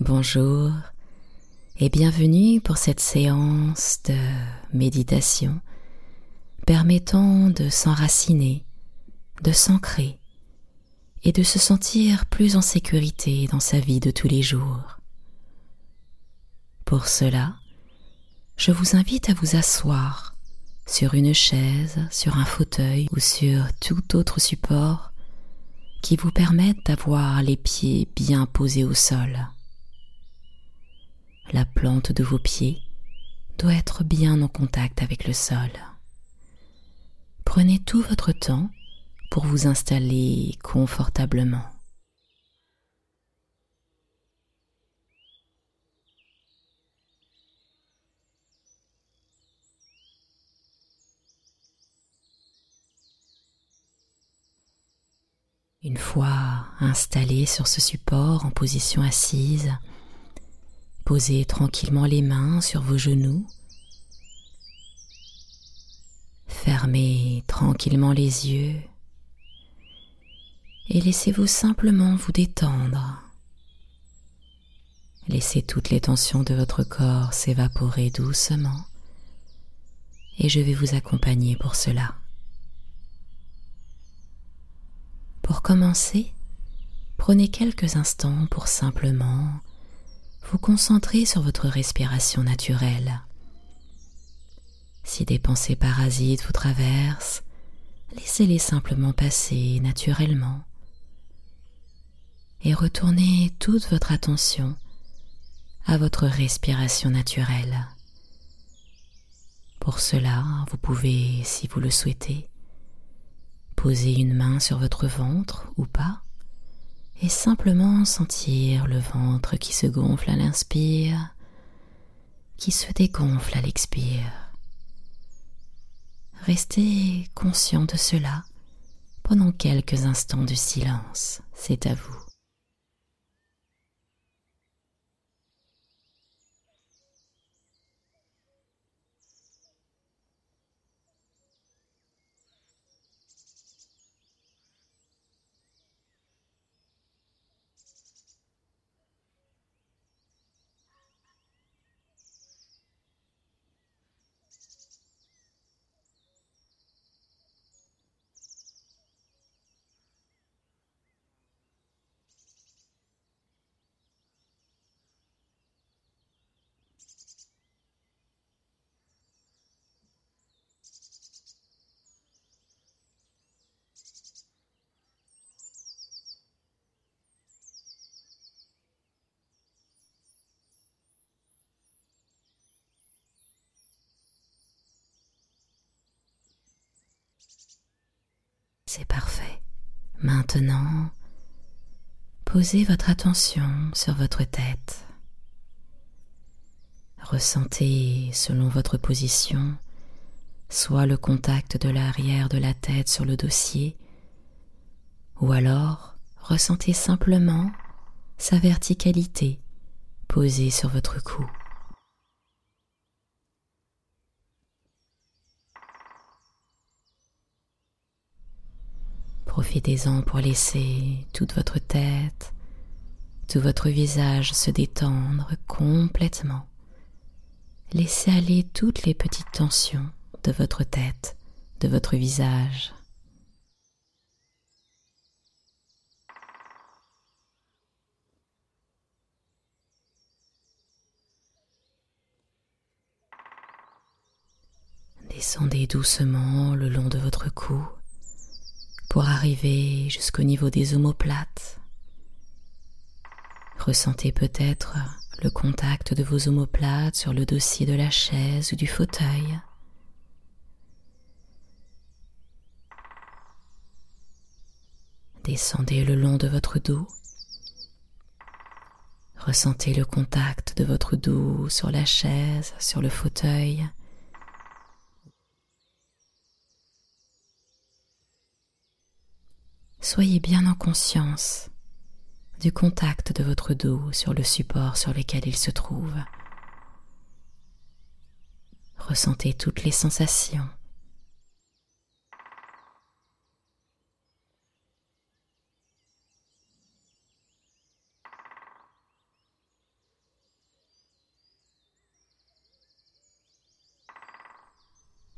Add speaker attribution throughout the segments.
Speaker 1: Bonjour et bienvenue pour cette séance de méditation permettant de s'enraciner, de s'ancrer et de se sentir plus en sécurité dans sa vie de tous les jours. Pour cela, je vous invite à vous asseoir sur une chaise, sur un fauteuil ou sur tout autre support qui vous permette d'avoir les pieds bien posés au sol. La plante de vos pieds doit être bien en contact avec le sol. Prenez tout votre temps pour vous installer confortablement. Une fois installé sur ce support en position assise, posez tranquillement les mains sur vos genoux. Fermez tranquillement les yeux et laissez-vous simplement vous détendre. Laissez toutes les tensions de votre corps s'évaporer doucement et je vais vous accompagner pour cela. Pour commencer, prenez quelques instants pour simplement vous concentrer sur votre respiration naturelle. Si des pensées parasites vous traversent, laissez-les simplement passer naturellement et retournez toute votre attention à votre respiration naturelle. Pour cela, vous pouvez, si vous le souhaitez, Posez une main sur votre ventre ou pas et simplement sentir le ventre qui se gonfle à l'inspire, qui se dégonfle à l'expire. Restez conscient de cela pendant quelques instants de silence, c'est à vous. C'est parfait. Maintenant, posez votre attention sur votre tête. Ressentez, selon votre position, soit le contact de l'arrière de la tête sur le dossier, ou alors ressentez simplement sa verticalité posée sur votre cou. Profitez-en pour laisser toute votre tête, tout votre visage se détendre complètement. Laissez aller toutes les petites tensions de votre tête, de votre visage. Descendez doucement le long de votre cou pour arriver jusqu'au niveau des omoplates. Ressentez peut-être le contact de vos omoplates sur le dossier de la chaise ou du fauteuil. Descendez le long de votre dos. Ressentez le contact de votre dos sur la chaise, sur le fauteuil. Soyez bien en conscience du contact de votre dos sur le support sur lequel il se trouve. Ressentez toutes les sensations.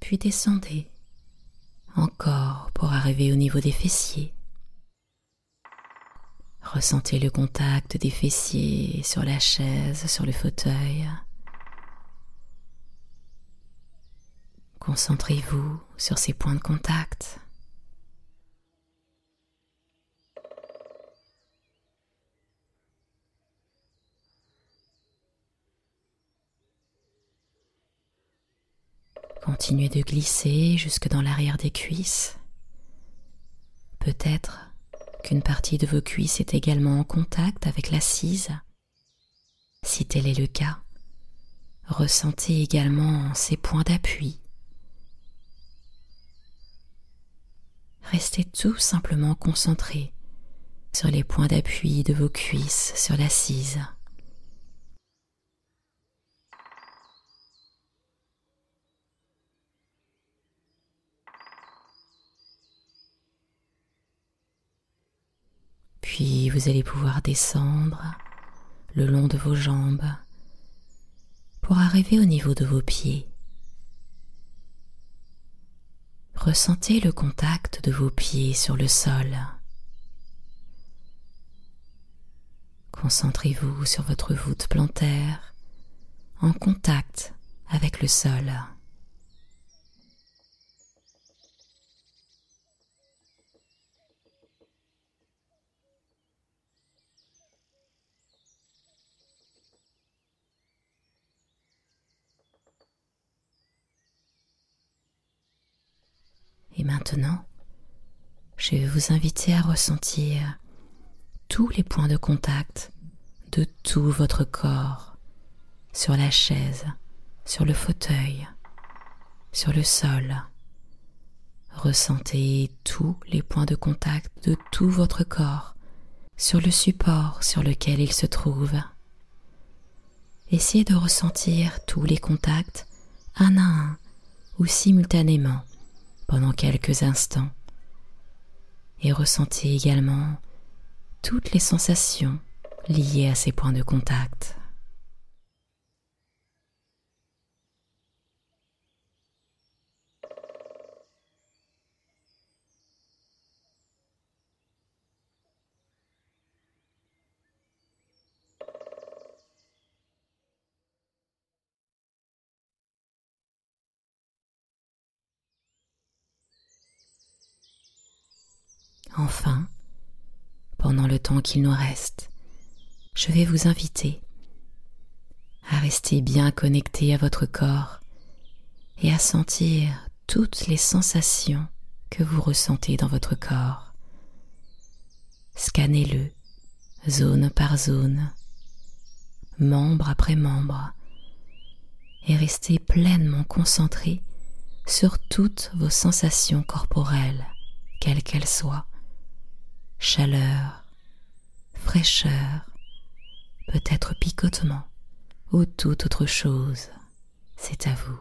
Speaker 1: Puis descendez encore pour arriver au niveau des fessiers. Ressentez le contact des fessiers sur la chaise, sur le fauteuil. Concentrez-vous sur ces points de contact. Continuez de glisser jusque dans l'arrière des cuisses. Peut-être qu'une partie de vos cuisses est également en contact avec l'assise. Si tel est le cas, ressentez également ces points d'appui. Restez tout simplement concentré sur les points d'appui de vos cuisses sur l'assise. Vous allez pouvoir descendre le long de vos jambes pour arriver au niveau de vos pieds. Ressentez le contact de vos pieds sur le sol. Concentrez-vous sur votre voûte plantaire en contact avec le sol. Et maintenant, je vais vous inviter à ressentir tous les points de contact de tout votre corps sur la chaise, sur le fauteuil, sur le sol. Ressentez tous les points de contact de tout votre corps sur le support sur lequel il se trouve. Essayez de ressentir tous les contacts un à un ou simultanément pendant quelques instants et ressentez également toutes les sensations liées à ces points de contact. Enfin, pendant le temps qu'il nous reste, je vais vous inviter à rester bien connecté à votre corps et à sentir toutes les sensations que vous ressentez dans votre corps. Scannez-le zone par zone, membre après membre, et restez pleinement concentré sur toutes vos sensations corporelles, quelles qu'elles soient chaleur, fraîcheur, peut-être picotement ou toute autre chose. C'est à vous.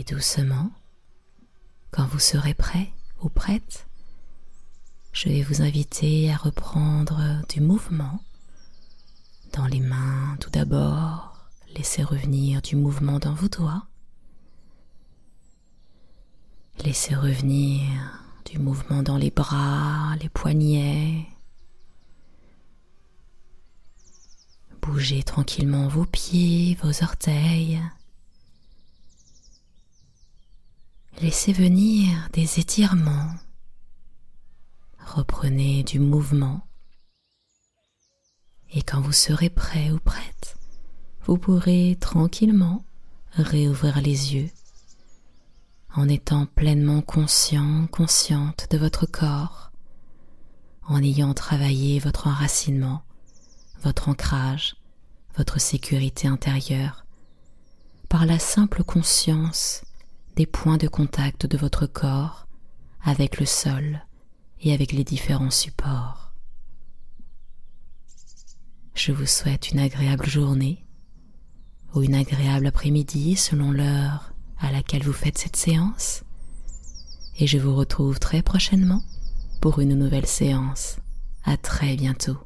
Speaker 1: Et doucement, quand vous serez prêt ou prête, je vais vous inviter à reprendre du mouvement dans les mains tout d'abord. Laissez revenir du mouvement dans vos doigts. Laissez revenir du mouvement dans les bras, les poignets. Bougez tranquillement vos pieds, vos orteils. Laissez venir des étirements. reprenez du mouvement. Et quand vous serez prêt ou prête, vous pourrez tranquillement réouvrir les yeux en étant pleinement conscient, consciente de votre corps, en ayant travaillé votre enracinement, votre ancrage, votre sécurité intérieure, par la simple conscience des points de contact de votre corps avec le sol et avec les différents supports. Je vous souhaite une agréable journée ou une agréable après-midi selon l'heure à laquelle vous faites cette séance et je vous retrouve très prochainement pour une nouvelle séance. À très bientôt.